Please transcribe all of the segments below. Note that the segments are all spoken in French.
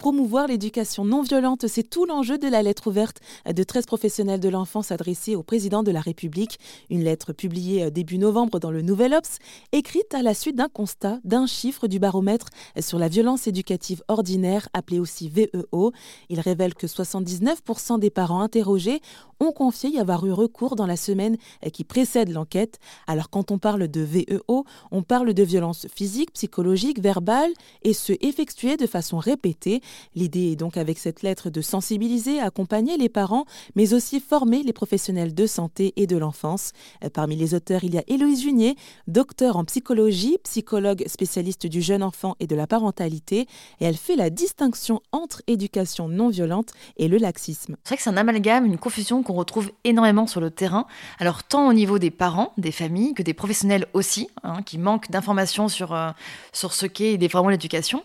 Promouvoir l'éducation non violente, c'est tout l'enjeu de la lettre ouverte de 13 professionnels de l'enfance adressée au président de la République. Une lettre publiée euh, début novembre dans le Nouvel Obs, écrite à la suite d'un constat, d'un chiffre du baromètre sur la violence éducative ordinaire, appelé aussi VEO. Il révèle que 79% des parents interrogés ont confié y avoir eu recours dans la semaine qui précède l'enquête. Alors quand on parle de VEO, on parle de violences physiques, psychologiques, verbales et ce effectuées de façon répétée. L'idée est donc avec cette lettre de sensibiliser, accompagner les parents, mais aussi former les professionnels de santé et de l'enfance. Parmi les auteurs, il y a Héloïse Junier, docteur en psychologie, psychologue spécialiste du jeune enfant et de la parentalité, et elle fait la distinction entre éducation non violente et le laxisme. C'est vrai que c'est un amalgame, une confusion qu'on retrouve énormément sur le terrain. Alors tant au niveau des parents, des familles, que des professionnels aussi, hein, qui manquent d'informations sur, euh, sur ce qu'est vraiment l'éducation.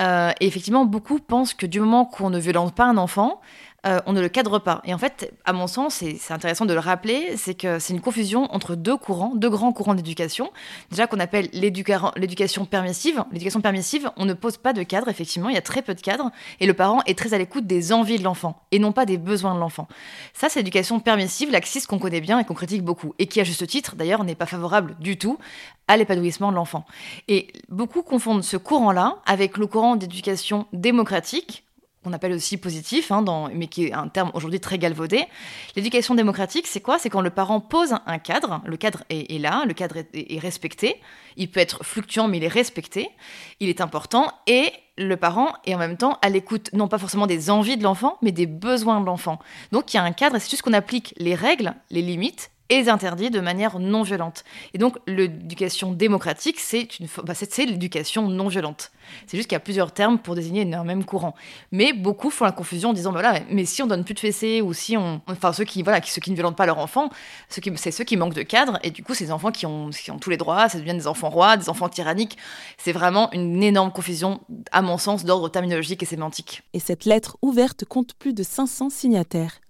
Euh, et effectivement, beaucoup pensent que du moment qu'on ne violente pas un enfant, euh, on ne le cadre pas. Et en fait, à mon sens, c'est intéressant de le rappeler, c'est que c'est une confusion entre deux courants, deux grands courants d'éducation. Déjà qu'on appelle l'éducation permissive. L'éducation permissive, on ne pose pas de cadre, effectivement, il y a très peu de cadres, et le parent est très à l'écoute des envies de l'enfant, et non pas des besoins de l'enfant. Ça, c'est l'éducation permissive, laxiste qu'on connaît bien et qu'on critique beaucoup, et qui, à juste titre, d'ailleurs, n'est pas favorable du tout à l'épanouissement de l'enfant. Et beaucoup confondent ce courant-là avec le courant d'éducation démocratique, qu'on appelle aussi positif, hein, mais qui est un terme aujourd'hui très galvaudé. L'éducation démocratique, c'est quoi? C'est quand le parent pose un cadre, le cadre est, là, le cadre est, respecté, il peut être fluctuant, mais il est respecté, il est important, et le parent est en même temps à l'écoute, non pas forcément des envies de l'enfant, mais des besoins de l'enfant. Donc il y a un cadre, c'est juste qu'on applique. Les règles, les limites, et interdits de manière non violente. Et donc l'éducation démocratique, c'est bah, c'est l'éducation non violente. C'est juste qu'il y a plusieurs termes pour désigner un même courant. Mais beaucoup font la confusion en disant voilà, mais si on donne plus de fessées ou si on, enfin ceux qui voilà, ceux qui ne violentent pas leur enfant, c'est ceux qui manquent de cadre et du coup ces enfants qui ont, qui ont tous les droits, ça devient des enfants rois, des enfants tyranniques. C'est vraiment une énorme confusion à mon sens d'ordre terminologique et sémantique. Et cette lettre ouverte compte plus de 500 signataires.